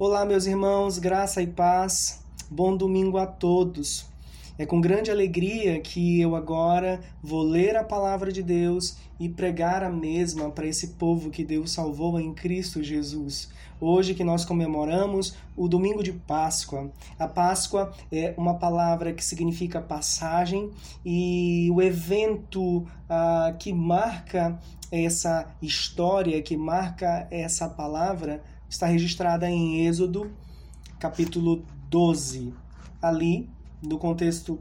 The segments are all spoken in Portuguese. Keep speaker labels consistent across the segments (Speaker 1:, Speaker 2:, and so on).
Speaker 1: Olá, meus irmãos, graça e paz. Bom domingo a todos. É com grande alegria que eu agora vou ler a palavra de Deus e pregar a mesma para esse povo que Deus salvou em Cristo Jesus. Hoje que nós comemoramos o domingo de Páscoa. A Páscoa é uma palavra que significa passagem e o evento ah, que marca essa história, que marca essa palavra, está registrada em Êxodo, capítulo 12. Ali, no contexto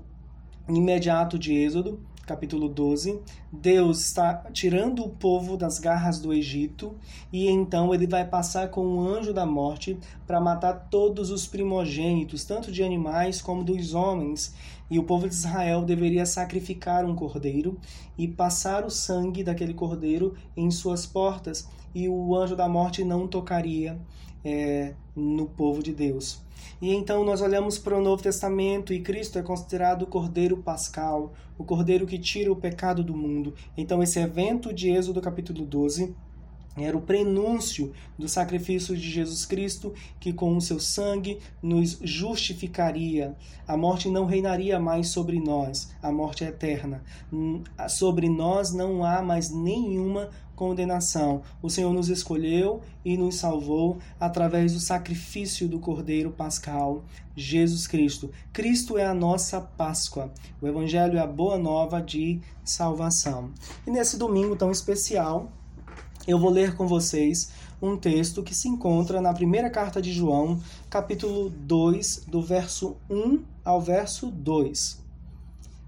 Speaker 1: imediato de Êxodo, capítulo 12, Deus está tirando o povo das garras do Egito e então ele vai passar com o anjo da morte para matar todos os primogênitos, tanto de animais como dos homens. E o povo de Israel deveria sacrificar um cordeiro e passar o sangue daquele cordeiro em suas portas, e o anjo da morte não tocaria é, no povo de Deus. E então nós olhamos para o Novo Testamento e Cristo é considerado o Cordeiro Pascal, o Cordeiro que tira o pecado do mundo. Então esse evento de Êxodo capítulo 12 era o prenúncio do sacrifício de Jesus Cristo, que com o seu sangue nos justificaria. A morte não reinaria mais sobre nós, a morte é eterna. Sobre nós não há mais nenhuma condenação. O Senhor nos escolheu e nos salvou através do sacrifício do Cordeiro Pascal, Jesus Cristo. Cristo é a nossa Páscoa. O Evangelho é a boa nova de salvação. E nesse domingo tão especial, eu vou ler com vocês um texto que se encontra na primeira carta de João, capítulo 2, do verso 1 ao verso 2.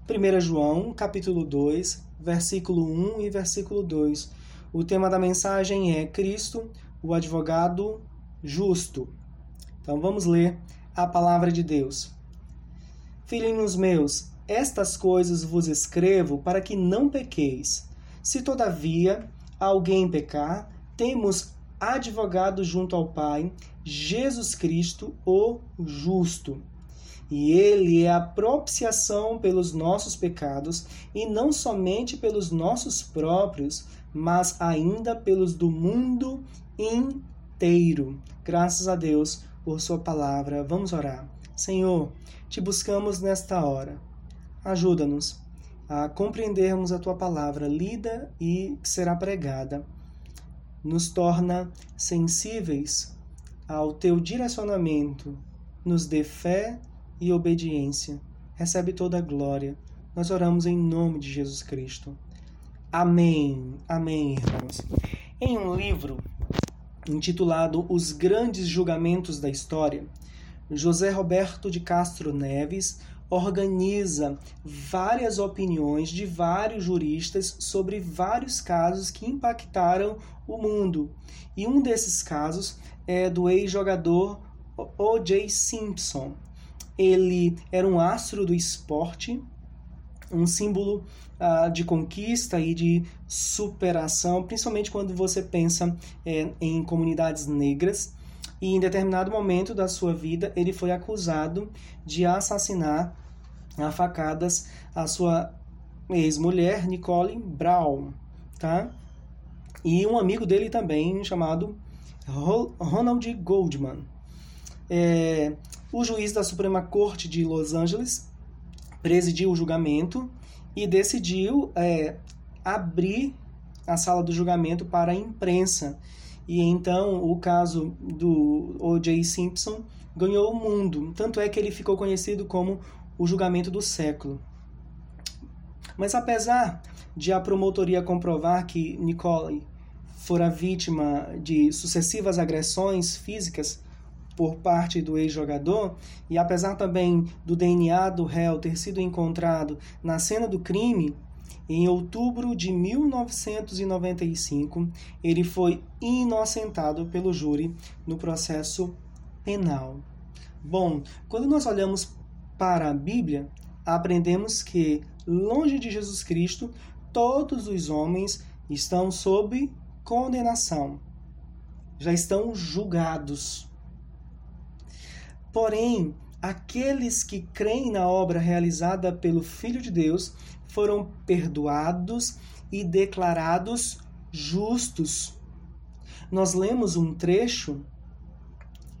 Speaker 1: 1 João, capítulo 2, versículo 1 e versículo 2. O tema da mensagem é Cristo, o advogado justo. Então vamos ler a palavra de Deus. Filhinhos meus, estas coisas vos escrevo para que não pequeis. Se todavia alguém pecar, temos advogado junto ao Pai, Jesus Cristo, o justo. E ele é a propiciação pelos nossos pecados, e não somente pelos nossos próprios, mas ainda pelos do mundo inteiro. Graças a Deus por Sua palavra. Vamos orar. Senhor, te buscamos nesta hora. Ajuda-nos a compreendermos a tua palavra lida e que será pregada. Nos torna sensíveis ao teu direcionamento, nos dê fé e obediência. Recebe toda a glória. Nós oramos em nome de Jesus Cristo. Amém. Amém, irmãos. Em um livro intitulado Os Grandes Julgamentos da História, José Roberto de Castro Neves organiza várias opiniões de vários juristas sobre vários casos que impactaram o mundo. E um desses casos é do ex-jogador O.J. Simpson. Ele era um astro do esporte, um símbolo uh, de conquista e de superação, principalmente quando você pensa é, em comunidades negras e em determinado momento da sua vida ele foi acusado de assassinar a facadas a sua ex-mulher Nicole Brown, tá? E um amigo dele também chamado Ronald Goldman. É, o juiz da Suprema Corte de Los Angeles presidiu o julgamento e decidiu é, abrir a sala do julgamento para a imprensa e então o caso do O.J. Simpson ganhou o mundo. Tanto é que ele ficou conhecido como o julgamento do século. Mas apesar de a promotoria comprovar que Nicole fora vítima de sucessivas agressões físicas por parte do ex-jogador, e apesar também do DNA do réu ter sido encontrado na cena do crime, em outubro de 1995, ele foi inocentado pelo júri no processo penal. Bom, quando nós olhamos para a Bíblia, aprendemos que, longe de Jesus Cristo, todos os homens estão sob condenação, já estão julgados. Porém, aqueles que creem na obra realizada pelo Filho de Deus foram perdoados e declarados justos. Nós lemos um trecho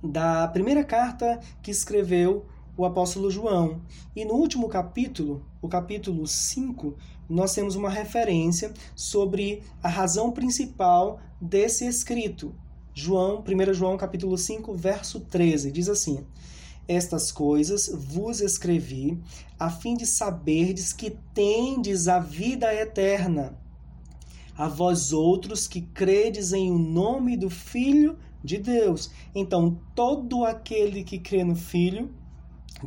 Speaker 1: da primeira carta que escreveu o apóstolo João. E no último capítulo, o capítulo 5, nós temos uma referência sobre a razão principal desse escrito. João, 1 João capítulo 5, verso 13, diz assim: Estas coisas vos escrevi, a fim de saberdes que tendes a vida eterna. A vós outros que credes em o nome do Filho de Deus. Então, todo aquele que crê no Filho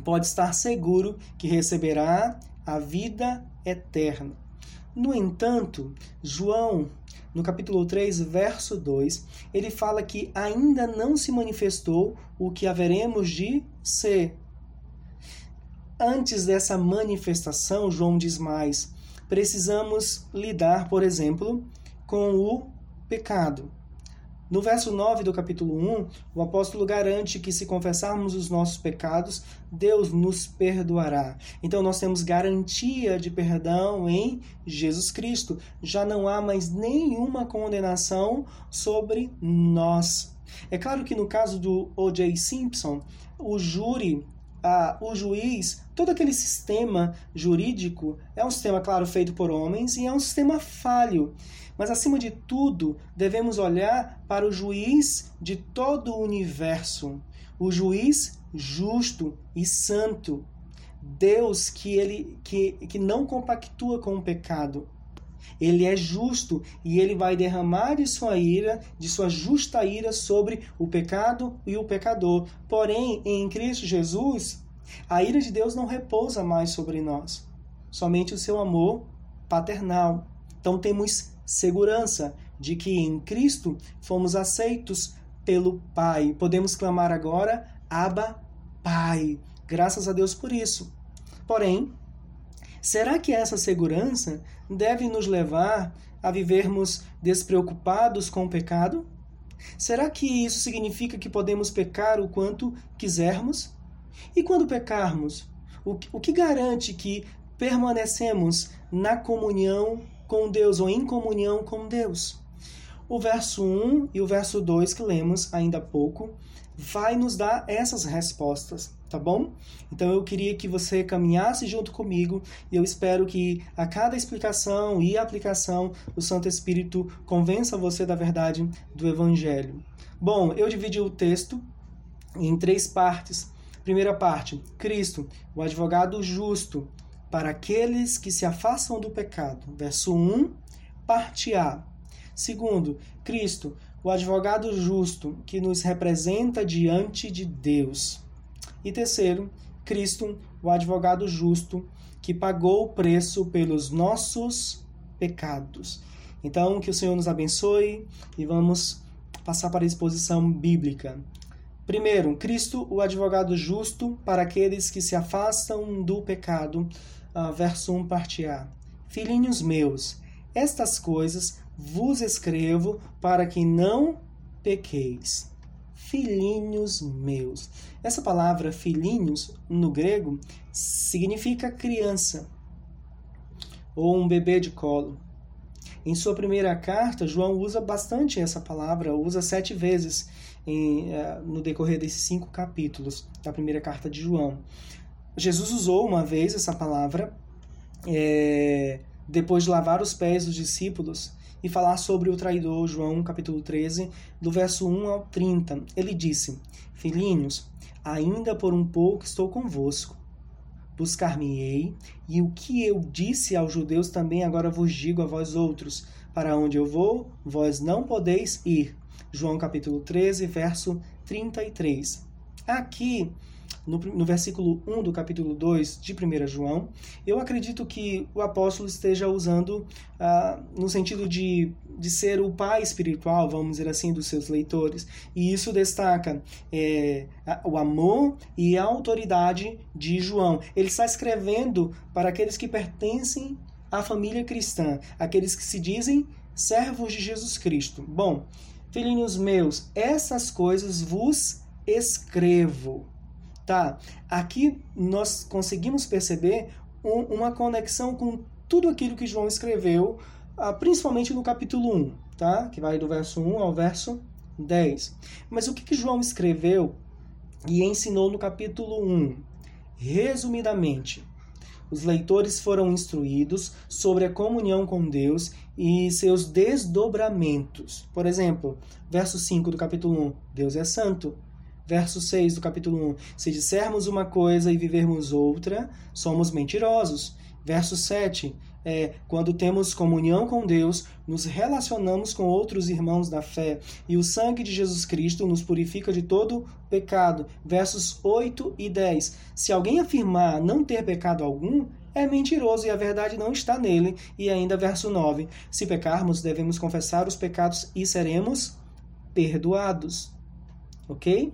Speaker 1: pode estar seguro que receberá a vida eterna. No entanto, João, no capítulo 3, verso 2, ele fala que ainda não se manifestou o que haveremos de ser. Antes dessa manifestação, João diz mais: precisamos lidar, por exemplo, com o pecado. No verso 9 do capítulo 1, o apóstolo garante que se confessarmos os nossos pecados, Deus nos perdoará. Então nós temos garantia de perdão em Jesus Cristo. Já não há mais nenhuma condenação sobre nós. É claro que no caso do O.J. Simpson, o júri ah, o juiz, todo aquele sistema jurídico é um sistema, claro, feito por homens e é um sistema falho. Mas, acima de tudo, devemos olhar para o juiz de todo o universo, o juiz justo e santo, Deus que, ele, que, que não compactua com o pecado. Ele é justo e ele vai derramar de sua ira, de sua justa ira sobre o pecado e o pecador. Porém, em Cristo Jesus, a ira de Deus não repousa mais sobre nós, somente o seu amor paternal. Então temos segurança de que em Cristo fomos aceitos pelo Pai. Podemos clamar agora, Abba, Pai. Graças a Deus por isso. Porém, será que essa segurança deve nos levar a vivermos despreocupados com o pecado? Será que isso significa que podemos pecar o quanto quisermos? E quando pecarmos, o que garante que permanecemos na comunhão com Deus ou em comunhão com Deus. O verso 1 e o verso 2 que lemos ainda há pouco vai nos dar essas respostas, tá bom? Então eu queria que você caminhasse junto comigo e eu espero que a cada explicação e aplicação o Santo Espírito convença você da verdade do Evangelho. Bom, eu dividi o texto em três partes. Primeira parte, Cristo, o advogado justo, para aqueles que se afastam do pecado. Verso 1, parte A. Segundo, Cristo, o advogado justo que nos representa diante de Deus. E terceiro, Cristo, o advogado justo que pagou o preço pelos nossos pecados. Então, que o Senhor nos abençoe e vamos passar para a exposição bíblica. Primeiro, Cristo, o advogado justo para aqueles que se afastam do pecado verso 1, parte A. Filhinhos meus, estas coisas vos escrevo para que não pequeis. Filhinhos meus. Essa palavra filhinhos, no grego, significa criança ou um bebê de colo. Em sua primeira carta, João usa bastante essa palavra, usa sete vezes em, uh, no decorrer desses cinco capítulos da primeira carta de João. Jesus usou uma vez essa palavra é, depois de lavar os pés dos discípulos e falar sobre o traidor, João capítulo 13, do verso 1 ao 30. Ele disse: Filhinhos, ainda por um pouco estou convosco. Buscar-me-ei, e o que eu disse aos judeus também agora vos digo a vós outros: para onde eu vou, vós não podeis ir. João capítulo 13, verso 33. Aqui no, no versículo 1 do capítulo 2 de 1 João, eu acredito que o apóstolo esteja usando ah, no sentido de, de ser o pai espiritual, vamos dizer assim, dos seus leitores. E isso destaca é, o amor e a autoridade de João. Ele está escrevendo para aqueles que pertencem à família cristã, aqueles que se dizem servos de Jesus Cristo. Bom, filhinhos meus, essas coisas vos escrevo Tá? Aqui nós conseguimos perceber um, uma conexão com tudo aquilo que João escreveu, ah, principalmente no capítulo 1, tá? que vai do verso 1 ao verso 10. Mas o que, que João escreveu e ensinou no capítulo 1? Resumidamente, os leitores foram instruídos sobre a comunhão com Deus e seus desdobramentos. Por exemplo, verso 5 do capítulo 1, Deus é santo. Verso 6 do capítulo 1, se dissermos uma coisa e vivermos outra, somos mentirosos. Verso 7, é, quando temos comunhão com Deus, nos relacionamos com outros irmãos da fé e o sangue de Jesus Cristo nos purifica de todo pecado. Versos 8 e 10. Se alguém afirmar não ter pecado algum, é mentiroso e a verdade não está nele. E ainda verso 9. Se pecarmos, devemos confessar os pecados e seremos perdoados. Ok?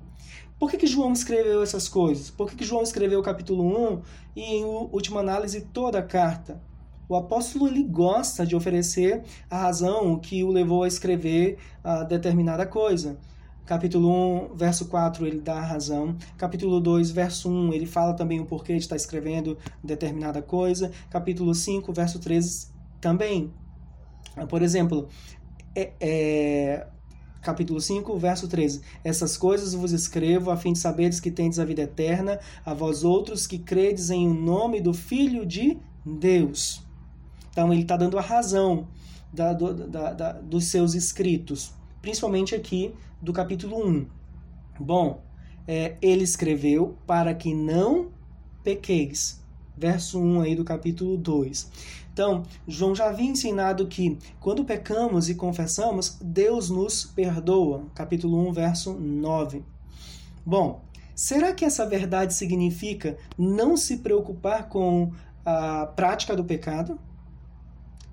Speaker 1: Por que, que João escreveu essas coisas? Por que, que João escreveu o capítulo 1 e, em última análise, toda a carta? O apóstolo ele gosta de oferecer a razão que o levou a escrever a determinada coisa. Capítulo 1, verso 4, ele dá a razão. Capítulo 2, verso 1, ele fala também o porquê de estar escrevendo determinada coisa. Capítulo 5, verso 13, também. Por exemplo, é, é, capítulo 5, verso 13. Essas coisas vos escrevo a fim de saberes que tendes a vida eterna, a vós outros que credes em o nome do Filho de Deus. Então ele está dando a razão da, do, da, da, dos seus escritos, principalmente aqui do capítulo 1. Bom, é, ele escreveu para que não pequeis. Verso 1 aí do capítulo 2. Então, João já havia ensinado que quando pecamos e confessamos, Deus nos perdoa. Capítulo 1, verso 9. Bom, será que essa verdade significa não se preocupar com a prática do pecado?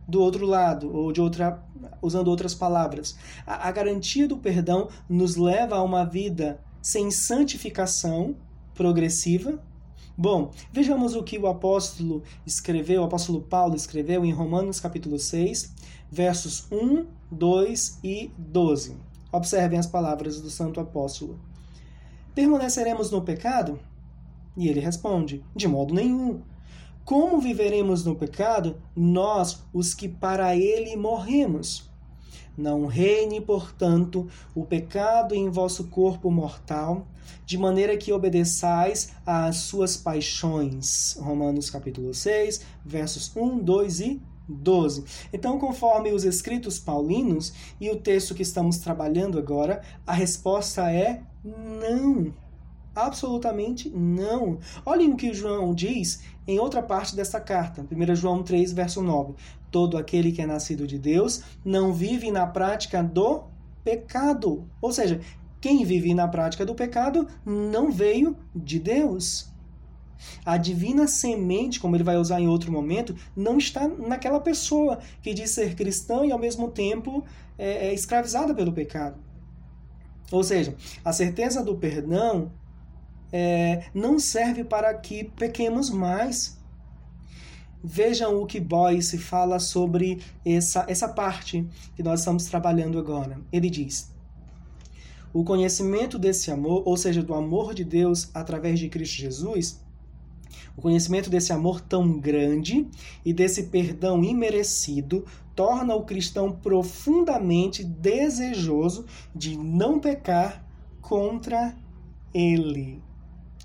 Speaker 1: do outro lado, ou de outra, usando outras palavras. A, a garantia do perdão nos leva a uma vida sem santificação progressiva. Bom, vejamos o que o apóstolo escreveu, o apóstolo Paulo escreveu em Romanos capítulo 6, versos 1, 2 e 12. Observem as palavras do santo apóstolo. Permaneceremos no pecado? E ele responde: De modo nenhum. Como viveremos no pecado, nós, os que para ele morremos? Não reine, portanto, o pecado em vosso corpo mortal, de maneira que obedeçais às suas paixões. Romanos capítulo 6, versos 1, 2 e 12. Então, conforme os escritos paulinos e o texto que estamos trabalhando agora, a resposta é não. Absolutamente não. Olhem o que João diz em outra parte dessa carta, 1 João 3, verso 9. Todo aquele que é nascido de Deus não vive na prática do pecado. Ou seja, quem vive na prática do pecado não veio de Deus. A divina semente, como ele vai usar em outro momento, não está naquela pessoa que diz ser cristã e ao mesmo tempo é, é escravizada pelo pecado. Ou seja, a certeza do perdão é, não serve para que pequemos mais. Vejam o que Boyce fala sobre essa, essa parte que nós estamos trabalhando agora. Ele diz: o conhecimento desse amor, ou seja, do amor de Deus através de Cristo Jesus, o conhecimento desse amor tão grande e desse perdão imerecido torna o cristão profundamente desejoso de não pecar contra ele.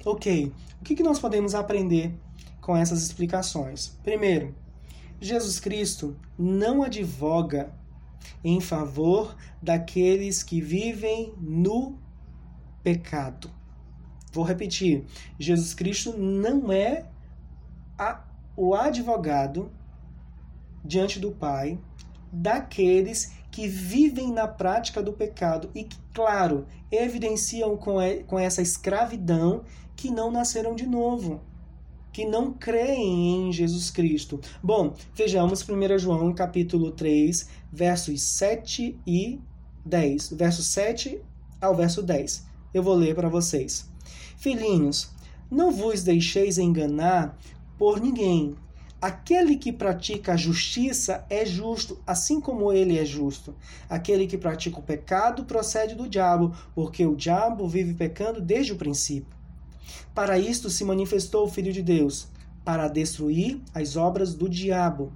Speaker 1: Ok, o que nós podemos aprender com essas explicações? Primeiro, Jesus Cristo não advoga em favor daqueles que vivem no pecado. Vou repetir: Jesus Cristo não é a, o advogado diante do Pai daqueles que vivem na prática do pecado e que, claro, evidenciam com, com essa escravidão que não nasceram de novo, que não creem em Jesus Cristo. Bom, vejamos 1 João capítulo 3, versos 7 e 10. Verso 7 ao verso 10. Eu vou ler para vocês. Filhinhos, não vos deixeis enganar por ninguém. Aquele que pratica a justiça é justo, assim como ele é justo. Aquele que pratica o pecado procede do diabo, porque o diabo vive pecando desde o princípio. Para isto se manifestou o Filho de Deus, para destruir as obras do diabo.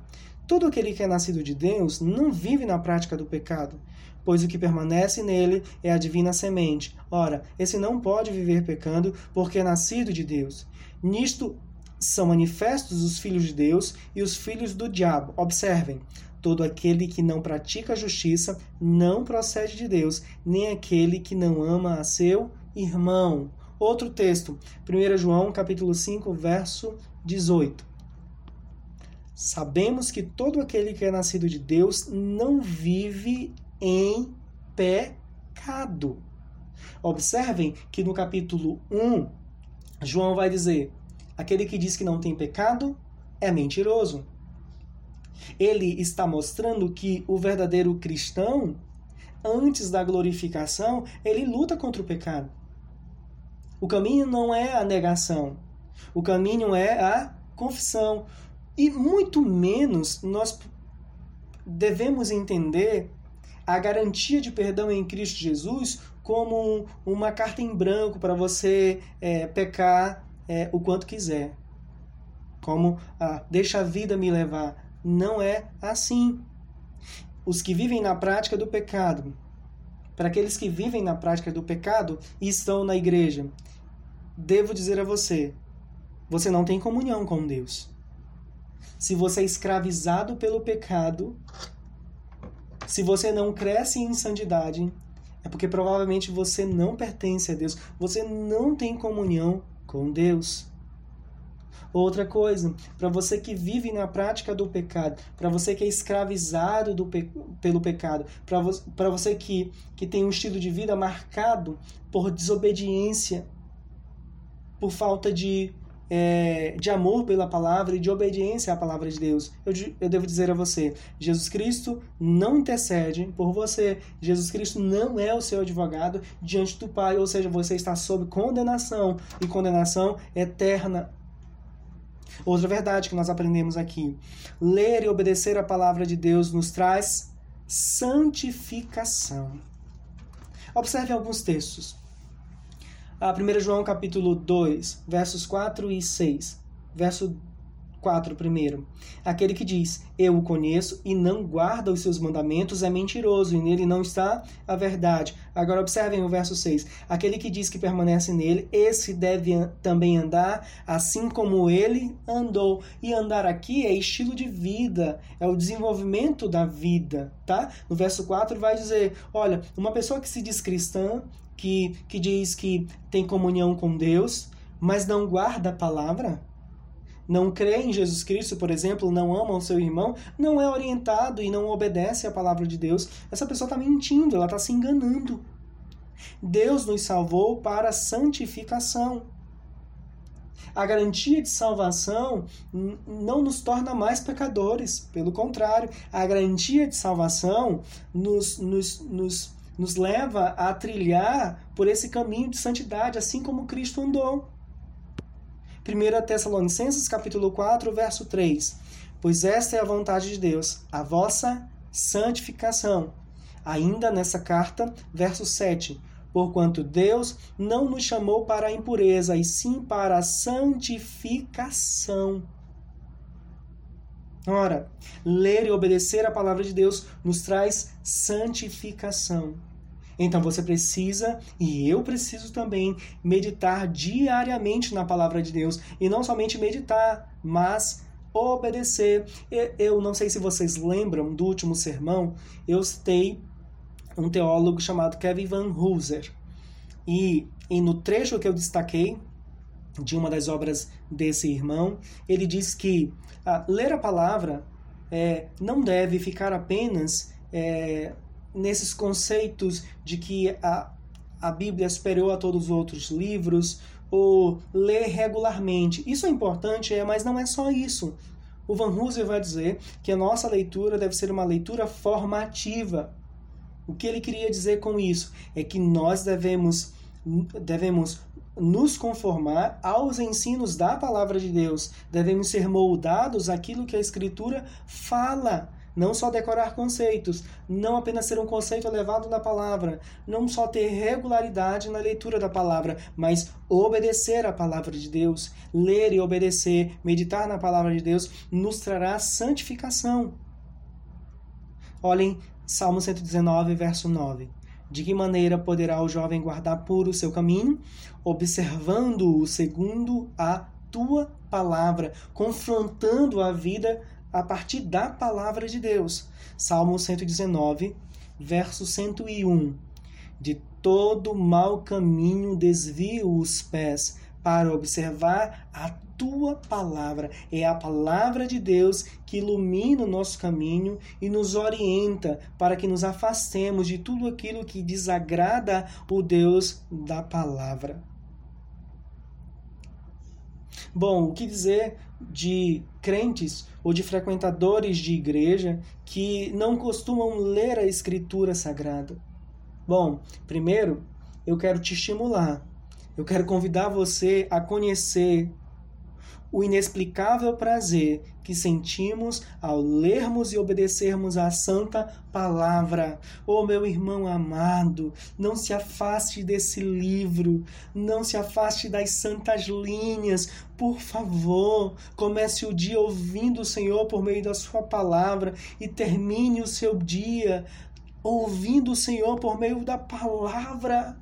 Speaker 1: Todo aquele que é nascido de Deus não vive na prática do pecado, pois o que permanece nele é a divina semente. Ora, esse não pode viver pecando, porque é nascido de Deus. Nisto são manifestos os filhos de Deus e os filhos do diabo. Observem, todo aquele que não pratica a justiça não procede de Deus, nem aquele que não ama a seu irmão. Outro texto, 1 João capítulo 5, verso 18. Sabemos que todo aquele que é nascido de Deus não vive em pecado. Observem que no capítulo 1, João vai dizer: aquele que diz que não tem pecado é mentiroso. Ele está mostrando que o verdadeiro cristão, antes da glorificação, ele luta contra o pecado. O caminho não é a negação, o caminho é a confissão. E muito menos nós devemos entender a garantia de perdão em Cristo Jesus como uma carta em branco para você é, pecar é, o quanto quiser. Como ah, deixa a vida me levar. Não é assim. Os que vivem na prática do pecado, para aqueles que vivem na prática do pecado e estão na igreja, devo dizer a você: você não tem comunhão com Deus. Se você é escravizado pelo pecado, se você não cresce em santidade, é porque provavelmente você não pertence a Deus, você não tem comunhão com Deus. Outra coisa, para você que vive na prática do pecado, para você que é escravizado do pe pelo pecado, para vo você que, que tem um estilo de vida marcado por desobediência, por falta de, é, de amor pela palavra e de obediência à palavra de Deus. Eu, eu devo dizer a você: Jesus Cristo não intercede por você. Jesus Cristo não é o seu advogado diante do Pai, ou seja, você está sob condenação e condenação eterna. Outra verdade que nós aprendemos aqui: ler e obedecer a palavra de Deus nos traz santificação. Observe alguns textos. A 1 João capítulo 2, versos 4 e 6. Verso 4 primeiro. Aquele que diz, eu o conheço e não guarda os seus mandamentos é mentiroso e nele não está a verdade. Agora observem o verso 6. Aquele que diz que permanece nele, esse deve também andar assim como ele andou. E andar aqui é estilo de vida, é o desenvolvimento da vida, tá? No verso 4 vai dizer, olha, uma pessoa que se diz cristã, que, que diz que tem comunhão com Deus, mas não guarda a palavra, não crê em Jesus Cristo, por exemplo, não ama o seu irmão, não é orientado e não obedece à palavra de Deus, essa pessoa está mentindo, ela está se enganando. Deus nos salvou para santificação. A garantia de salvação não nos torna mais pecadores, pelo contrário, a garantia de salvação nos, nos, nos, nos leva a trilhar por esse caminho de santidade, assim como Cristo andou. 1 Tessalonicenses capítulo 4, verso 3. Pois esta é a vontade de Deus, a vossa santificação. Ainda nessa carta, verso 7. Porquanto Deus não nos chamou para a impureza, e sim para a santificação. Ora, ler e obedecer a palavra de Deus nos traz santificação. Então você precisa, e eu preciso também, meditar diariamente na palavra de Deus. E não somente meditar, mas obedecer. Eu não sei se vocês lembram do último sermão, eu citei um teólogo chamado Kevin Van Hooser. E, e no trecho que eu destaquei, de uma das obras desse irmão, ele diz que ah, ler a palavra é, não deve ficar apenas é, nesses conceitos de que a, a Bíblia é superior a todos os outros livros, ou ler regularmente. Isso é importante, é, mas não é só isso. O Van Hooser vai dizer que a nossa leitura deve ser uma leitura formativa. O que ele queria dizer com isso é que nós devemos, devemos nos conformar aos ensinos da palavra de Deus, devemos ser moldados àquilo que a Escritura fala não só decorar conceitos, não apenas ser um conceito elevado da palavra, não só ter regularidade na leitura da palavra, mas obedecer à palavra de Deus, ler e obedecer, meditar na palavra de Deus, nos trará santificação. Olhem Salmo 119, verso 9. De que maneira poderá o jovem guardar puro o seu caminho? Observando-o segundo a tua palavra, confrontando a vida a partir da palavra de Deus. Salmo 119, verso 101. De todo mau caminho desvio os pés para observar a tua palavra. É a palavra de Deus que ilumina o nosso caminho e nos orienta para que nos afastemos de tudo aquilo que desagrada o Deus da palavra. Bom, o que dizer de crentes ou de frequentadores de igreja que não costumam ler a Escritura Sagrada? Bom, primeiro, eu quero te estimular, eu quero convidar você a conhecer o inexplicável prazer que sentimos ao lermos e obedecermos à santa palavra. Oh, meu irmão amado, não se afaste desse livro, não se afaste das santas linhas. Por favor, comece o dia ouvindo o Senhor por meio da sua palavra e termine o seu dia ouvindo o Senhor por meio da palavra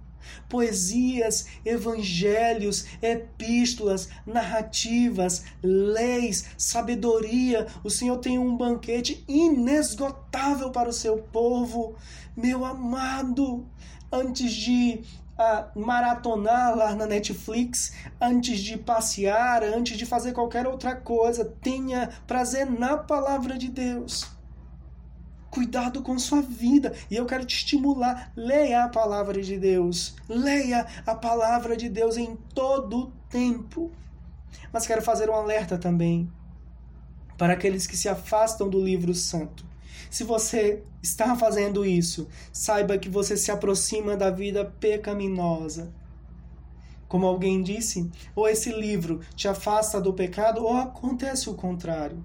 Speaker 1: poesias, evangelhos, epístolas, narrativas, leis, sabedoria. O Senhor tem um banquete inesgotável para o seu povo. Meu amado, antes de uh, maratonar lá na Netflix, antes de passear, antes de fazer qualquer outra coisa, tenha prazer na palavra de Deus cuidado com sua vida. E eu quero te estimular. Leia a palavra de Deus. Leia a palavra de Deus em todo o tempo. Mas quero fazer um alerta também para aqueles que se afastam do livro santo. Se você está fazendo isso, saiba que você se aproxima da vida pecaminosa. Como alguém disse, ou esse livro te afasta do pecado, ou acontece o contrário.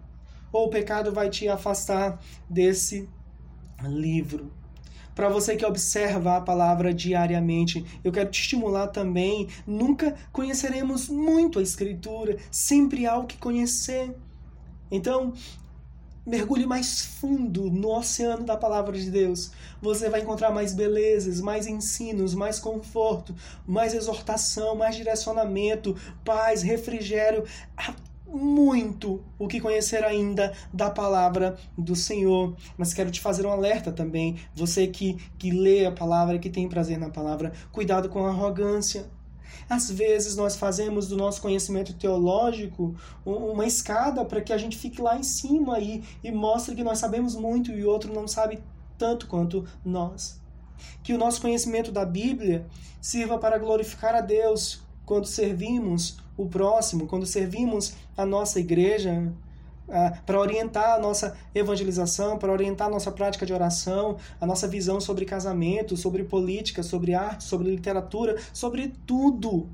Speaker 1: Ou o pecado vai te afastar desse livro. Para você que observa a palavra diariamente, eu quero te estimular também. Nunca conheceremos muito a Escritura, sempre há o que conhecer. Então, mergulhe mais fundo no oceano da palavra de Deus. Você vai encontrar mais belezas, mais ensinos, mais conforto, mais exortação, mais direcionamento, paz, refrigério muito o que conhecer ainda da palavra do Senhor. Mas quero te fazer um alerta também, você que, que lê a palavra, que tem prazer na palavra, cuidado com a arrogância. Às vezes nós fazemos do nosso conhecimento teológico uma escada para que a gente fique lá em cima e, e mostre que nós sabemos muito e o outro não sabe tanto quanto nós. Que o nosso conhecimento da Bíblia sirva para glorificar a Deus quando servimos o próximo, quando servimos a nossa igreja, para orientar a nossa evangelização, para orientar a nossa prática de oração, a nossa visão sobre casamento, sobre política, sobre arte, sobre literatura, sobre tudo.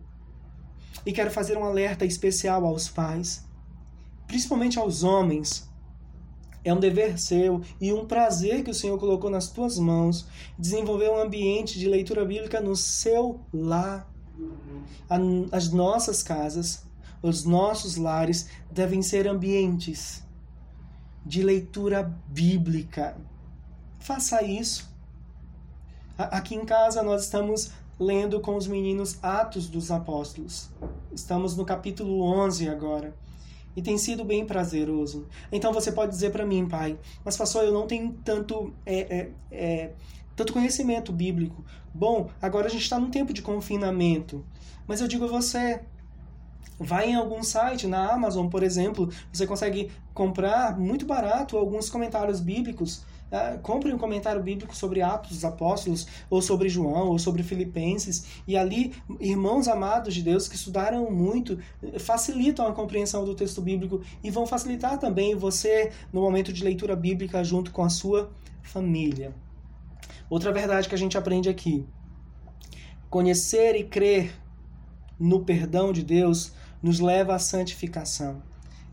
Speaker 1: E quero fazer um alerta especial aos pais, principalmente aos homens. É um dever seu e um prazer que o Senhor colocou nas tuas mãos desenvolver um ambiente de leitura bíblica no seu lar as nossas casas, os nossos lares devem ser ambientes de leitura bíblica. Faça isso. Aqui em casa nós estamos lendo com os meninos Atos dos Apóstolos. Estamos no capítulo 11 agora. E tem sido bem prazeroso. Então você pode dizer para mim, pai, mas pastor, eu não tenho tanto é, é, é, tanto conhecimento bíblico. Bom, agora a gente está num tempo de confinamento, mas eu digo a você, vai em algum site, na Amazon, por exemplo, você consegue comprar muito barato alguns comentários bíblicos. Uh, compre um comentário bíblico sobre Atos dos Apóstolos, ou sobre João, ou sobre Filipenses, e ali, irmãos amados de Deus que estudaram muito, facilitam a compreensão do texto bíblico e vão facilitar também você no momento de leitura bíblica junto com a sua família. Outra verdade que a gente aprende aqui: conhecer e crer no perdão de Deus nos leva à santificação.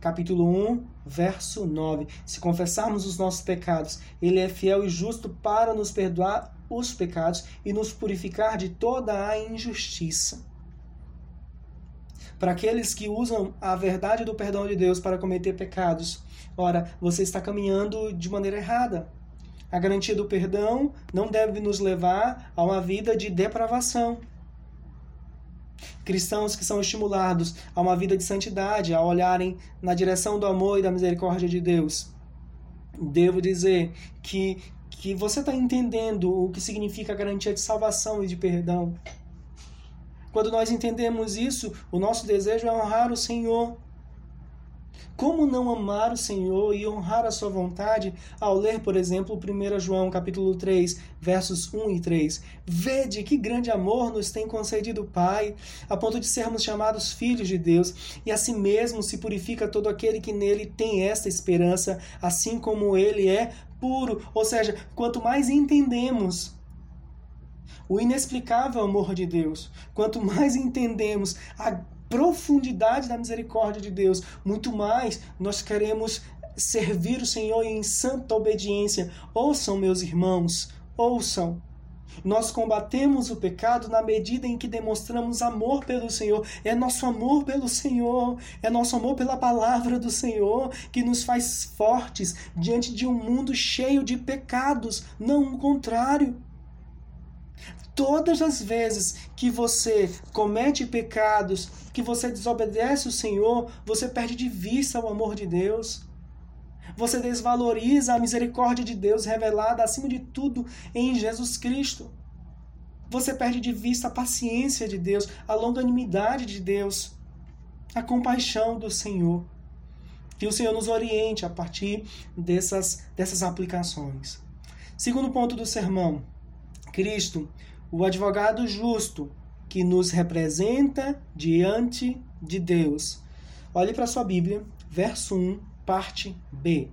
Speaker 1: capítulo 1, verso 9. Se confessarmos os nossos pecados, ele é fiel e justo para nos perdoar os pecados e nos purificar de toda a injustiça. Para aqueles que usam a verdade do perdão de Deus para cometer pecados, ora, você está caminhando de maneira errada. A garantia do perdão não deve nos levar a uma vida de depravação. Cristãos que são estimulados a uma vida de santidade, a olharem na direção do amor e da misericórdia de Deus. Devo dizer que, que você está entendendo o que significa a garantia de salvação e de perdão. Quando nós entendemos isso, o nosso desejo é honrar o Senhor como não amar o Senhor e honrar a sua vontade ao ler, por exemplo, 1 João capítulo 3, versos 1 e 3. Vede que grande amor nos tem concedido o Pai, a ponto de sermos chamados filhos de Deus, e assim mesmo se purifica todo aquele que nele tem esta esperança, assim como ele é puro. Ou seja, quanto mais entendemos o inexplicável amor de Deus, quanto mais entendemos a profundidade da misericórdia de Deus, muito mais nós queremos servir o Senhor em santa obediência. Ouçam, meus irmãos, ouçam. Nós combatemos o pecado na medida em que demonstramos amor pelo Senhor. É nosso amor pelo Senhor, é nosso amor pela palavra do Senhor que nos faz fortes diante de um mundo cheio de pecados, não o contrário. Todas as vezes que você comete pecados, que você desobedece o Senhor, você perde de vista o amor de Deus. Você desvaloriza a misericórdia de Deus revelada acima de tudo em Jesus Cristo. Você perde de vista a paciência de Deus, a longanimidade de Deus, a compaixão do Senhor. Que o Senhor nos oriente a partir dessas, dessas aplicações. Segundo ponto do sermão: Cristo o advogado justo que nos representa diante de Deus. Olhe para sua Bíblia, verso 1, parte B.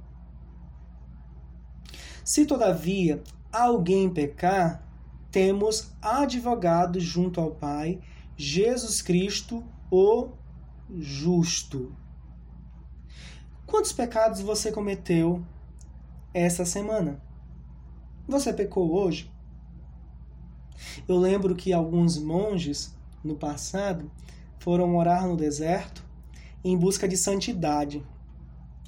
Speaker 1: Se todavia alguém pecar, temos advogado junto ao Pai, Jesus Cristo, o justo. Quantos pecados você cometeu essa semana? Você pecou hoje? Eu lembro que alguns monges no passado foram morar no deserto em busca de santidade.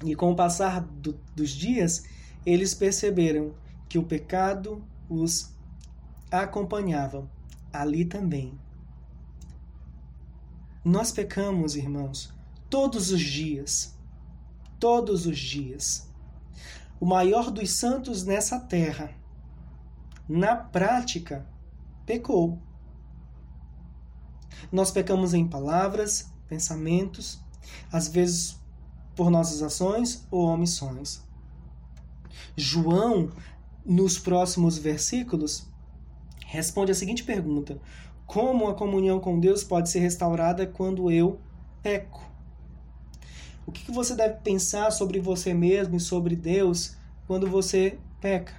Speaker 1: E com o passar do, dos dias, eles perceberam que o pecado os acompanhava ali também. Nós pecamos, irmãos, todos os dias. Todos os dias. O maior dos santos nessa terra, na prática, pecou. Nós pecamos em palavras, pensamentos, às vezes por nossas ações ou omissões. João, nos próximos versículos, responde a seguinte pergunta: Como a comunhão com Deus pode ser restaurada quando eu peco? O que você deve pensar sobre você mesmo e sobre Deus quando você peca?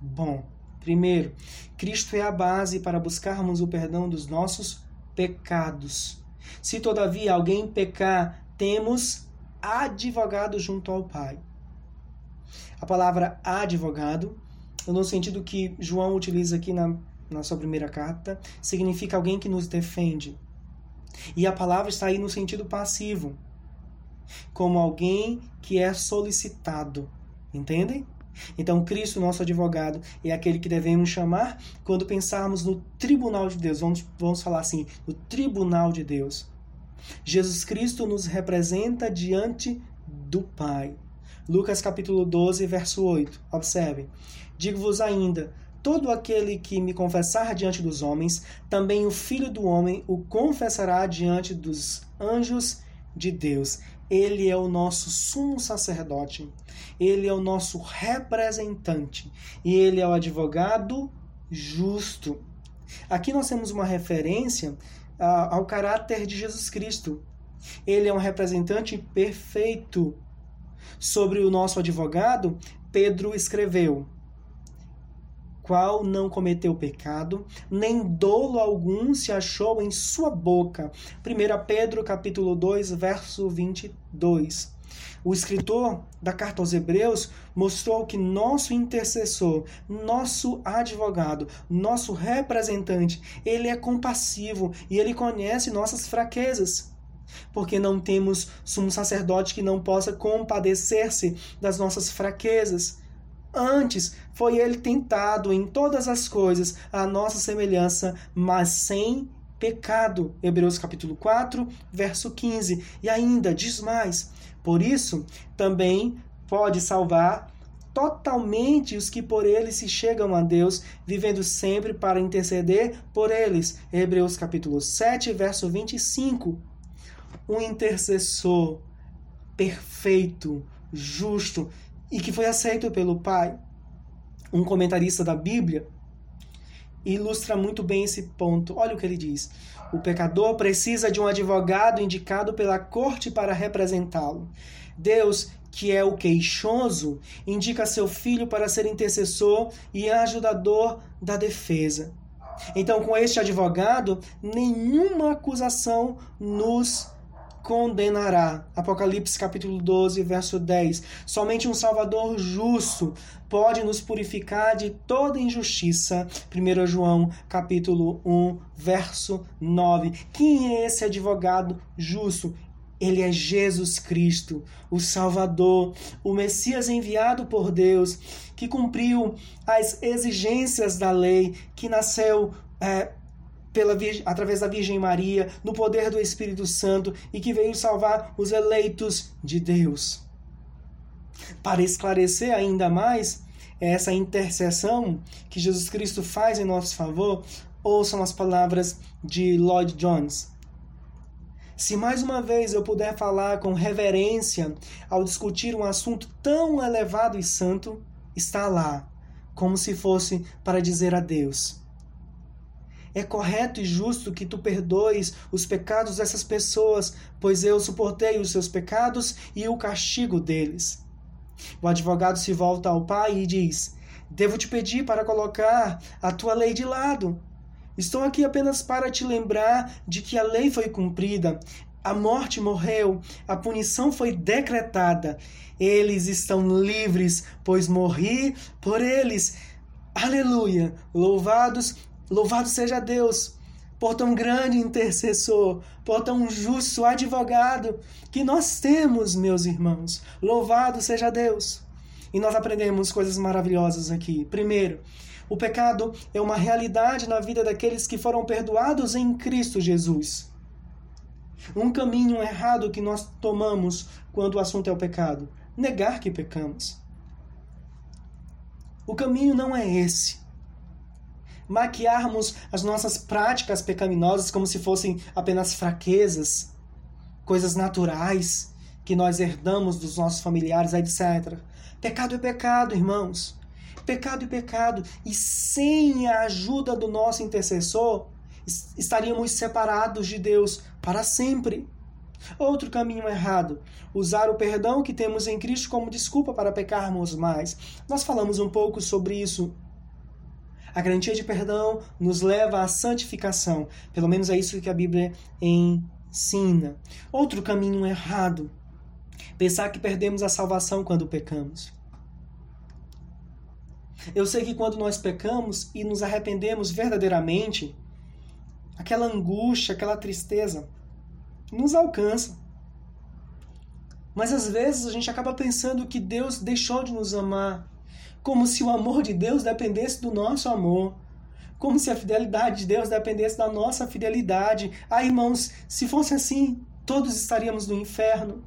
Speaker 1: Bom, Primeiro, Cristo é a base para buscarmos o perdão dos nossos pecados. Se todavia alguém pecar, temos advogado junto ao Pai. A palavra advogado, no sentido que João utiliza aqui na, na sua primeira carta, significa alguém que nos defende. E a palavra está aí no sentido passivo, como alguém que é solicitado. Entendem? Então, Cristo, nosso advogado, é aquele que devemos chamar quando pensarmos no tribunal de Deus. Vamos, vamos falar assim: no tribunal de Deus. Jesus Cristo nos representa diante do Pai. Lucas capítulo 12, verso 8. Observe: Digo-vos ainda: todo aquele que me confessar diante dos homens, também o Filho do homem o confessará diante dos anjos de Deus. Ele é o nosso sumo sacerdote, ele é o nosso representante e ele é o advogado justo. Aqui nós temos uma referência uh, ao caráter de Jesus Cristo. Ele é um representante perfeito. Sobre o nosso advogado, Pedro escreveu: qual não cometeu pecado, nem dolo algum se achou em sua boca. 1 Pedro capítulo 2, verso 22. O escritor da carta aos Hebreus mostrou que nosso intercessor, nosso advogado, nosso representante, ele é compassivo e ele conhece nossas fraquezas. Porque não temos sumo sacerdote que não possa compadecer-se das nossas fraquezas. Antes foi ele tentado em todas as coisas à nossa semelhança, mas sem pecado. Hebreus capítulo 4, verso 15. E ainda diz mais: por isso, também pode salvar totalmente os que por ele se chegam a Deus, vivendo sempre para interceder por eles. Hebreus capítulo 7, verso 25. Um intercessor perfeito, justo e que foi aceito pelo Pai. Um comentarista da Bíblia ilustra muito bem esse ponto. Olha o que ele diz: o pecador precisa de um advogado indicado pela corte para representá-lo. Deus, que é o queixoso, indica seu filho para ser intercessor e ajudador da defesa. Então, com este advogado, nenhuma acusação nos condenará. Apocalipse capítulo 12, verso 10. Somente um Salvador justo pode nos purificar de toda injustiça. 1 João capítulo 1, verso 9. Quem é esse advogado justo? Ele é Jesus Cristo, o Salvador, o Messias enviado por Deus, que cumpriu as exigências da lei, que nasceu é, pela, através da Virgem Maria, no poder do Espírito Santo e que veio salvar os eleitos de Deus. Para esclarecer ainda mais essa intercessão que Jesus Cristo faz em nosso favor, ouçam as palavras de Lloyd Jones. Se mais uma vez eu puder falar com reverência ao discutir um assunto tão elevado e santo, está lá, como se fosse para dizer a Deus: é correto e justo que tu perdoes os pecados dessas pessoas, pois eu suportei os seus pecados e o castigo deles. O advogado se volta ao pai e diz: Devo te pedir para colocar a tua lei de lado. Estou aqui apenas para te lembrar de que a lei foi cumprida, a morte morreu, a punição foi decretada. Eles estão livres, pois morri por eles. Aleluia! Louvados Louvado seja Deus por tão grande intercessor, por tão justo advogado que nós temos, meus irmãos. Louvado seja Deus. E nós aprendemos coisas maravilhosas aqui. Primeiro, o pecado é uma realidade na vida daqueles que foram perdoados em Cristo Jesus. Um caminho errado que nós tomamos quando o assunto é o pecado: negar que pecamos. O caminho não é esse maquiarmos as nossas práticas pecaminosas como se fossem apenas fraquezas, coisas naturais que nós herdamos dos nossos familiares, etc. Pecado é pecado, irmãos. Pecado é pecado. E sem a ajuda do nosso intercessor, estaríamos separados de Deus para sempre. Outro caminho errado, usar o perdão que temos em Cristo como desculpa para pecarmos mais. Nós falamos um pouco sobre isso a garantia de perdão nos leva à santificação. Pelo menos é isso que a Bíblia ensina. Outro caminho errado. Pensar que perdemos a salvação quando pecamos. Eu sei que quando nós pecamos e nos arrependemos verdadeiramente, aquela angústia, aquela tristeza nos alcança. Mas às vezes a gente acaba pensando que Deus deixou de nos amar como se o amor de Deus dependesse do nosso amor, como se a fidelidade de Deus dependesse da nossa fidelidade. Ah, irmãos, se fosse assim, todos estaríamos no inferno.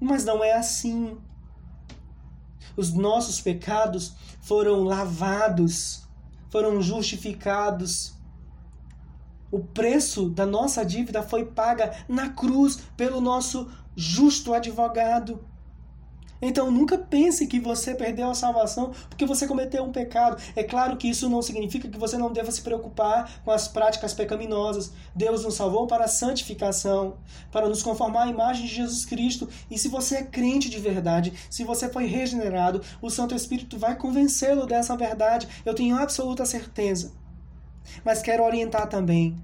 Speaker 1: Mas não é assim. Os nossos pecados foram lavados, foram justificados. O preço da nossa dívida foi paga na cruz pelo nosso justo advogado. Então nunca pense que você perdeu a salvação porque você cometeu um pecado. É claro que isso não significa que você não deva se preocupar com as práticas pecaminosas. Deus nos salvou para a santificação, para nos conformar à imagem de Jesus Cristo. E se você é crente de verdade, se você foi regenerado, o Santo Espírito vai convencê-lo dessa verdade. Eu tenho absoluta certeza. Mas quero orientar também.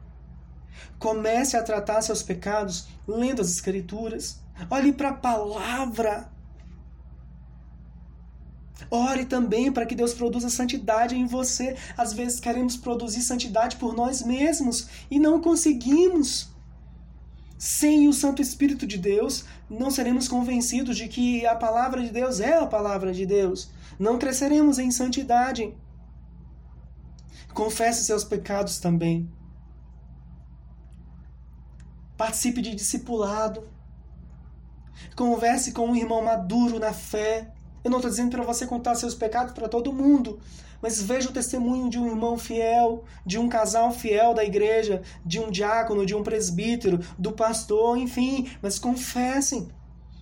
Speaker 1: Comece a tratar seus pecados lendo as Escrituras Olhe para a palavra. Ore também para que Deus produza santidade em você. Às vezes queremos produzir santidade por nós mesmos e não conseguimos. Sem o Santo Espírito de Deus, não seremos convencidos de que a palavra de Deus é a palavra de Deus. Não cresceremos em santidade. Confesse seus pecados também. Participe de discipulado. Converse com um irmão maduro na fé. Eu não estou dizendo para você contar seus pecados para todo mundo, mas veja o testemunho de um irmão fiel, de um casal fiel da igreja, de um diácono, de um presbítero, do pastor, enfim, mas confessem.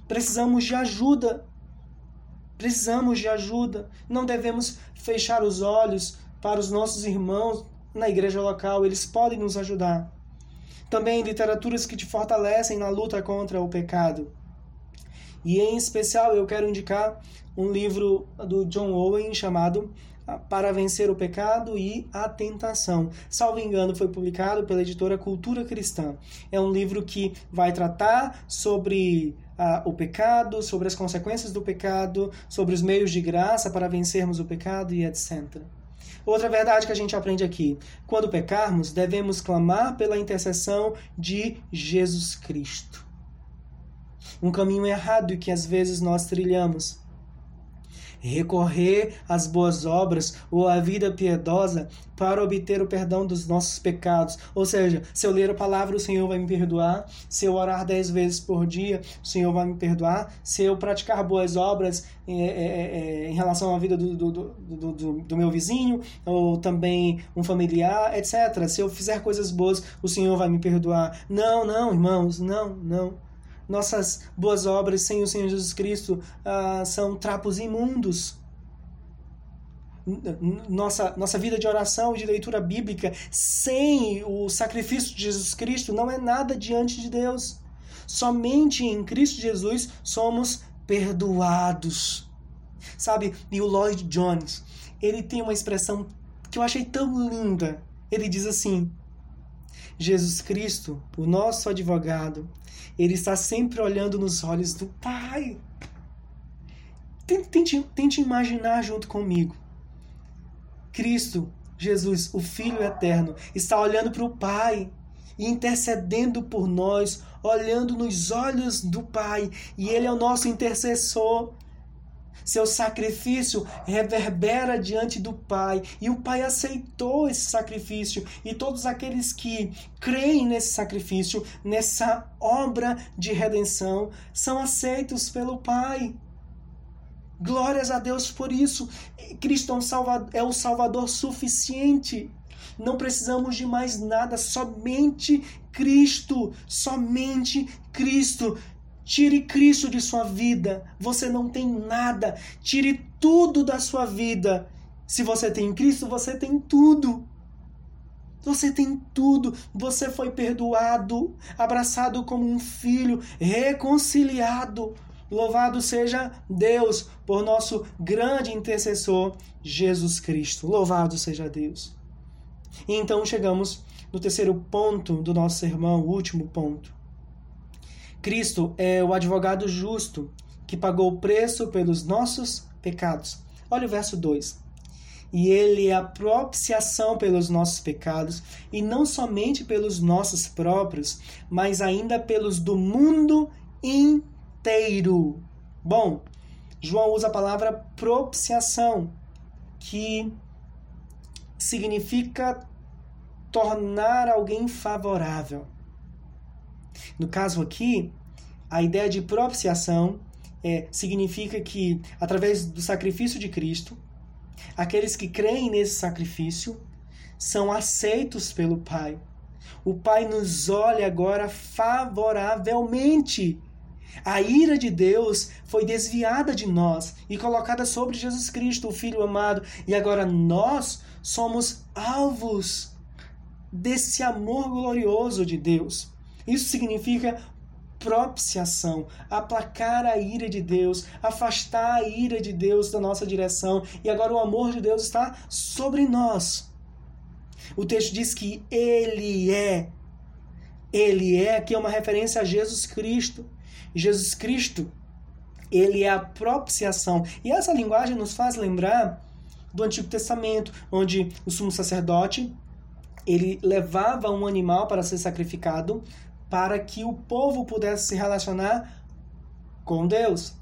Speaker 1: Precisamos de ajuda. Precisamos de ajuda. Não devemos fechar os olhos para os nossos irmãos na igreja local, eles podem nos ajudar. Também literaturas que te fortalecem na luta contra o pecado. E em especial eu quero indicar um livro do John Owen chamado para vencer o pecado e a tentação. Salvo engano, foi publicado pela editora Cultura Cristã. É um livro que vai tratar sobre ah, o pecado, sobre as consequências do pecado, sobre os meios de graça para vencermos o pecado e etc. Outra verdade que a gente aprende aqui: quando pecarmos, devemos clamar pela intercessão de Jesus Cristo. Um caminho errado que às vezes nós trilhamos recorrer às boas obras ou à vida piedosa para obter o perdão dos nossos pecados. Ou seja, se eu ler a palavra, o Senhor vai me perdoar. Se eu orar dez vezes por dia, o Senhor vai me perdoar. Se eu praticar boas obras é, é, é, em relação à vida do, do, do, do, do meu vizinho, ou também um familiar, etc. Se eu fizer coisas boas, o Senhor vai me perdoar. Não, não, irmãos, não, não. Nossas boas obras sem o Senhor Jesus Cristo ah, são trapos imundos. Nossa, nossa vida de oração e de leitura bíblica sem o sacrifício de Jesus Cristo não é nada diante de Deus. Somente em Cristo Jesus somos perdoados. Sabe? E o Lloyd Jones, ele tem uma expressão que eu achei tão linda. Ele diz assim: Jesus Cristo, o nosso advogado, ele está sempre olhando nos olhos do Pai. Tente, tente, imaginar junto comigo. Cristo, Jesus, o Filho eterno, está olhando para o Pai e intercedendo por nós, olhando nos olhos do Pai, e Ele é o nosso intercessor. Seu sacrifício reverbera diante do Pai e o Pai aceitou esse sacrifício. E todos aqueles que creem nesse sacrifício, nessa obra de redenção, são aceitos pelo Pai. Glórias a Deus por isso. Cristo é, é o Salvador suficiente. Não precisamos de mais nada, somente Cristo, somente Cristo. Tire Cristo de sua vida. Você não tem nada. Tire tudo da sua vida. Se você tem Cristo, você tem tudo. Você tem tudo. Você foi perdoado, abraçado como um filho, reconciliado. Louvado seja Deus por nosso grande intercessor, Jesus Cristo. Louvado seja Deus. Então chegamos no terceiro ponto do nosso sermão, o último ponto. Cristo é o advogado justo que pagou o preço pelos nossos pecados. Olha o verso 2. E ele é a propiciação pelos nossos pecados, e não somente pelos nossos próprios, mas ainda pelos do mundo inteiro. Bom, João usa a palavra propiciação, que significa tornar alguém favorável. No caso aqui, a ideia de propiciação é, significa que, através do sacrifício de Cristo, aqueles que creem nesse sacrifício são aceitos pelo Pai. O Pai nos olha agora favoravelmente. A ira de Deus foi desviada de nós e colocada sobre Jesus Cristo, o Filho amado, e agora nós somos alvos desse amor glorioso de Deus. Isso significa propiciação, aplacar a ira de Deus, afastar a ira de Deus da nossa direção, e agora o amor de Deus está sobre nós. O texto diz que Ele é, Ele é, aqui é uma referência a Jesus Cristo. Jesus Cristo, ele é a propiciação. E essa linguagem nos faz lembrar do Antigo Testamento, onde o sumo sacerdote ele levava um animal para ser sacrificado para que o povo pudesse se relacionar com Deus.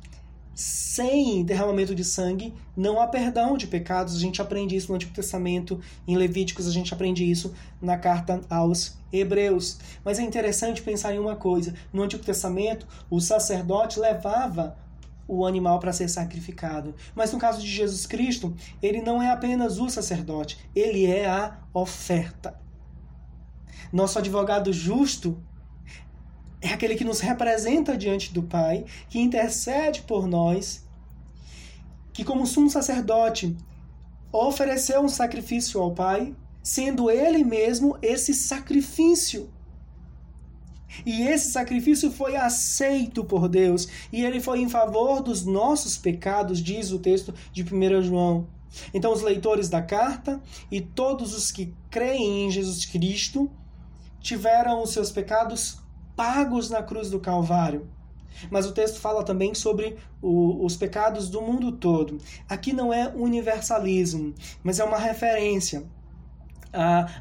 Speaker 1: Sem derramamento de sangue, não há perdão de pecados. A gente aprende isso no Antigo Testamento, em Levíticos, a gente aprende isso na carta aos Hebreus. Mas é interessante pensar em uma coisa: no Antigo Testamento, o sacerdote levava o animal para ser sacrificado. Mas no caso de Jesus Cristo, ele não é apenas o sacerdote, ele é a oferta. Nosso advogado justo é aquele que nos representa diante do Pai, que intercede por nós, que, como sumo sacerdote, ofereceu um sacrifício ao Pai, sendo ele mesmo esse sacrifício. E esse sacrifício foi aceito por Deus, e ele foi em favor dos nossos pecados, diz o texto de 1 João. Então, os leitores da carta e todos os que creem em Jesus Cristo tiveram os seus pecados pagos na cruz do Calvário. Mas o texto fala também sobre o, os pecados do mundo todo. Aqui não é universalismo, mas é uma referência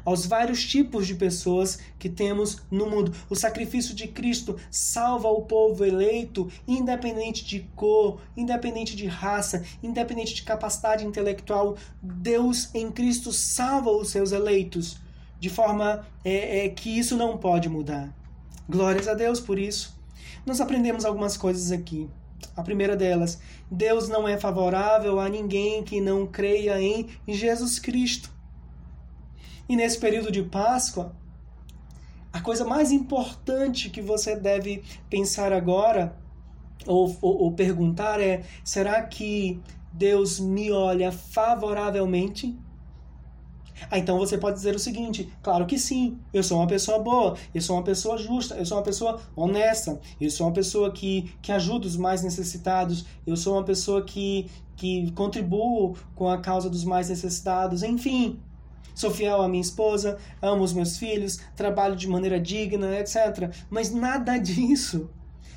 Speaker 1: aos vários tipos de pessoas que temos no mundo. O sacrifício de Cristo salva o povo eleito, independente de cor, independente de raça, independente de capacidade intelectual. Deus em Cristo salva os seus eleitos, de forma é, é, que isso não pode mudar. Glórias a Deus por isso. Nós aprendemos algumas coisas aqui. A primeira delas, Deus não é favorável a ninguém que não creia em Jesus Cristo. E nesse período de Páscoa, a coisa mais importante que você deve pensar agora ou, ou, ou perguntar é: será que Deus me olha favoravelmente? Ah, então você pode dizer o seguinte: claro que sim, eu sou uma pessoa boa, eu sou uma pessoa justa, eu sou uma pessoa honesta, eu sou uma pessoa que, que ajuda os mais necessitados, eu sou uma pessoa que, que contribuo com a causa dos mais necessitados, enfim. Sou fiel à minha esposa, amo os meus filhos, trabalho de maneira digna, etc. Mas nada disso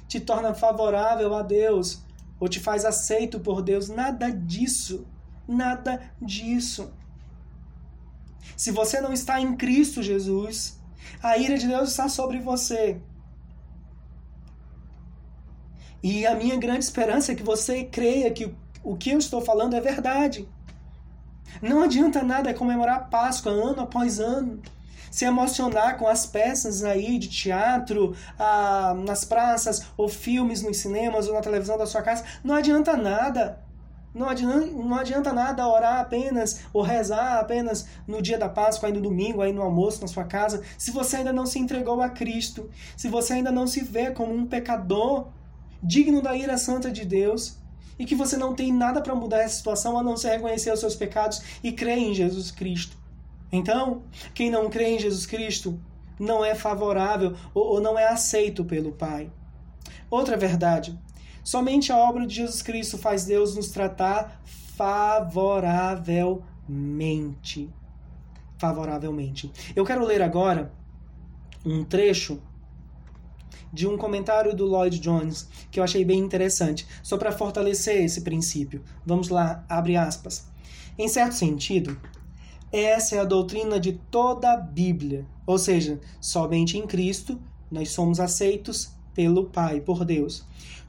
Speaker 1: te torna favorável a Deus ou te faz aceito por Deus. Nada disso. Nada disso. Se você não está em Cristo Jesus, a ira de Deus está sobre você. E a minha grande esperança é que você creia que o que eu estou falando é verdade. Não adianta nada comemorar Páscoa ano após ano, se emocionar com as peças aí de teatro, ah, nas praças, ou filmes nos cinemas, ou na televisão da sua casa. Não adianta nada. Não adianta, não adianta nada orar apenas ou rezar apenas no dia da Páscoa, aí no domingo, aí no almoço na sua casa, se você ainda não se entregou a Cristo, se você ainda não se vê como um pecador digno da ira santa de Deus, e que você não tem nada para mudar essa situação a não ser reconhecer os seus pecados e crer em Jesus Cristo. Então, quem não crê em Jesus Cristo não é favorável ou, ou não é aceito pelo Pai. Outra verdade: somente a obra de Jesus Cristo faz Deus nos tratar favoravelmente. Favoravelmente. Eu quero ler agora um trecho de um comentário do Lloyd Jones que eu achei bem interessante, só para fortalecer esse princípio. Vamos lá, abre aspas. Em certo sentido, essa é a doutrina de toda a Bíblia, ou seja, somente em Cristo nós somos aceitos pelo Pai, por Deus.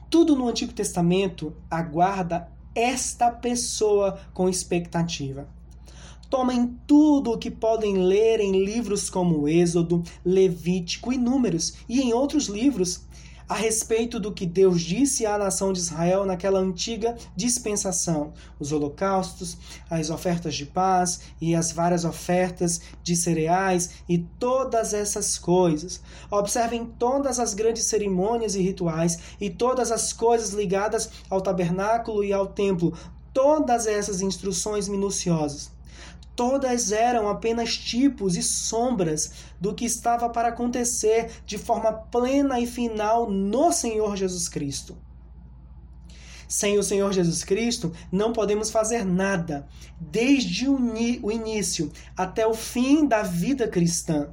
Speaker 1: Tudo no Antigo Testamento aguarda esta pessoa com expectativa. Tomem tudo o que podem ler em livros como Êxodo, Levítico e Números e em outros livros a respeito do que Deus disse à nação de Israel naquela antiga dispensação, os holocaustos, as ofertas de paz e as várias ofertas de cereais e todas essas coisas. Observem todas as grandes cerimônias e rituais e todas as coisas ligadas ao tabernáculo e ao templo, todas essas instruções minuciosas todas eram apenas tipos e sombras do que estava para acontecer de forma plena e final no Senhor Jesus Cristo. Sem o Senhor Jesus Cristo, não podemos fazer nada, desde o início até o fim da vida cristã.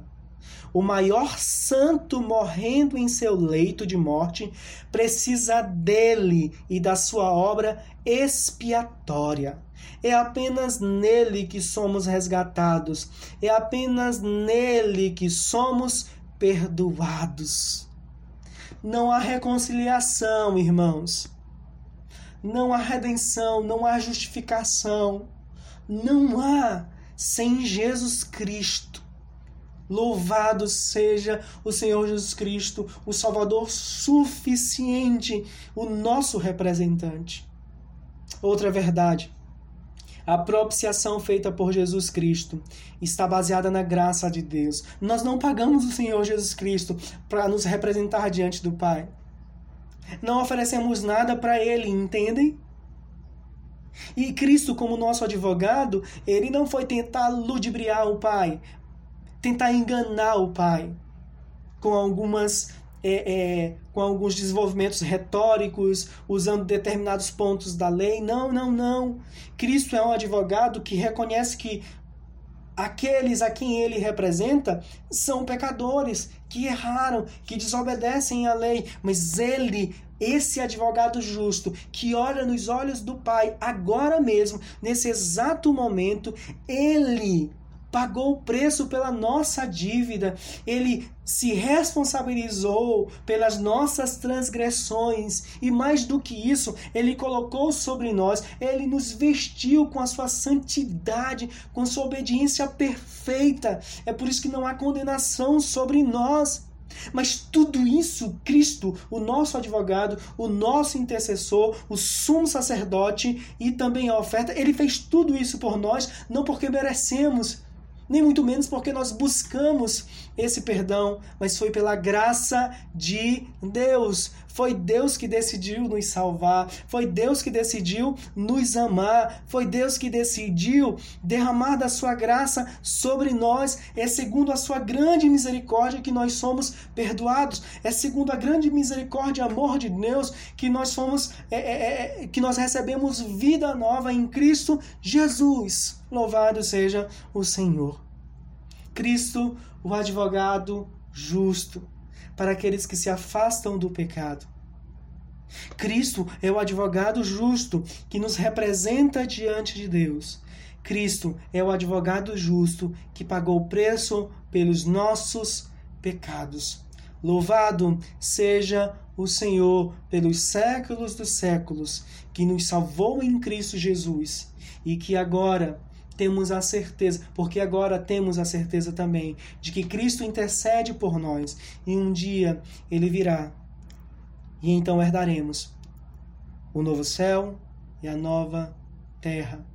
Speaker 1: O maior santo morrendo em seu leito de morte, precisa dele e da sua obra expiatória. É apenas nele que somos resgatados, é apenas nele que somos perdoados. Não há reconciliação, irmãos. Não há redenção, não há justificação. Não há sem Jesus Cristo. Louvado seja o Senhor Jesus Cristo, o Salvador suficiente, o nosso representante. Outra verdade. A propiciação feita por Jesus Cristo está baseada na graça de Deus. Nós não pagamos o Senhor Jesus Cristo para nos representar diante do Pai. Não oferecemos nada para Ele, entendem? E Cristo, como nosso advogado, ele não foi tentar ludibriar o Pai, tentar enganar o Pai com algumas é, é, com alguns desenvolvimentos retóricos, usando determinados pontos da lei. Não, não, não. Cristo é um advogado que reconhece que aqueles a quem ele representa são pecadores que erraram, que desobedecem à lei, mas ele, esse advogado justo, que olha nos olhos do Pai agora mesmo, nesse exato momento, ele pagou o preço pela nossa dívida, ele se responsabilizou pelas nossas transgressões e mais do que isso, ele colocou sobre nós, ele nos vestiu com a sua santidade, com sua obediência perfeita. É por isso que não há condenação sobre nós. Mas tudo isso, Cristo, o nosso advogado, o nosso intercessor, o sumo sacerdote e também a oferta, ele fez tudo isso por nós, não porque merecemos, nem muito menos porque nós buscamos esse perdão, mas foi pela graça de Deus. Foi Deus que decidiu nos salvar, foi Deus que decidiu nos amar, foi Deus que decidiu derramar da sua graça sobre nós. É segundo a sua grande misericórdia que nós somos perdoados. É segundo a grande misericórdia e amor de Deus que nós fomos é, é, é, que nós recebemos vida nova em Cristo Jesus. Louvado seja o Senhor. Cristo, o advogado justo para aqueles que se afastam do pecado. Cristo é o advogado justo que nos representa diante de Deus. Cristo é o advogado justo que pagou o preço pelos nossos pecados. Louvado seja o Senhor pelos séculos dos séculos, que nos salvou em Cristo Jesus e que agora temos a certeza, porque agora temos a certeza também de que Cristo intercede por nós e um dia ele virá e então herdaremos o novo céu e a nova terra.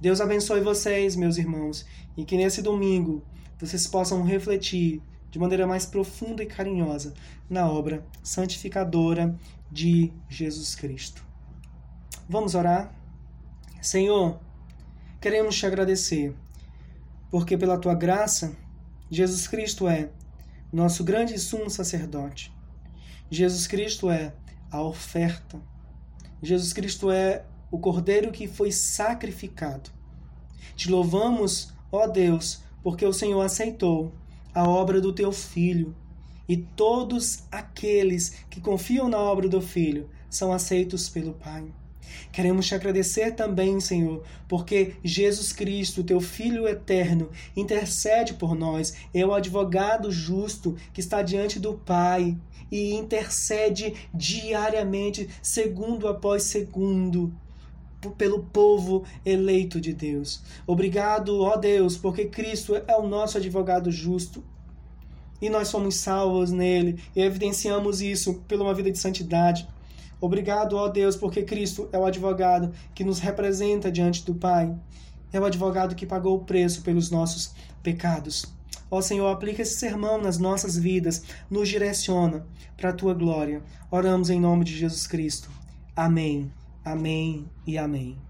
Speaker 1: Deus abençoe vocês, meus irmãos, e que nesse domingo vocês possam refletir de maneira mais profunda e carinhosa na obra santificadora de Jesus Cristo. Vamos orar? Senhor, queremos te agradecer, porque pela tua graça, Jesus Cristo é nosso grande sumo sacerdote. Jesus Cristo é a oferta. Jesus Cristo é o cordeiro que foi sacrificado. Te louvamos, ó Deus, porque o Senhor aceitou a obra do teu filho. E todos aqueles que confiam na obra do filho são aceitos pelo Pai. Queremos te agradecer também, Senhor, porque Jesus Cristo, teu Filho eterno, intercede por nós, é o advogado justo que está diante do Pai e intercede diariamente, segundo após segundo pelo povo eleito de Deus. Obrigado, ó Deus, porque Cristo é o nosso advogado justo. E nós somos salvos nele e evidenciamos isso pela uma vida de santidade. Obrigado, ó Deus, porque Cristo é o advogado que nos representa diante do Pai. É o advogado que pagou o preço pelos nossos pecados. Ó Senhor, aplica esse sermão nas nossas vidas, nos direciona para a tua glória. Oramos em nome de Jesus Cristo. Amém, amém e amém.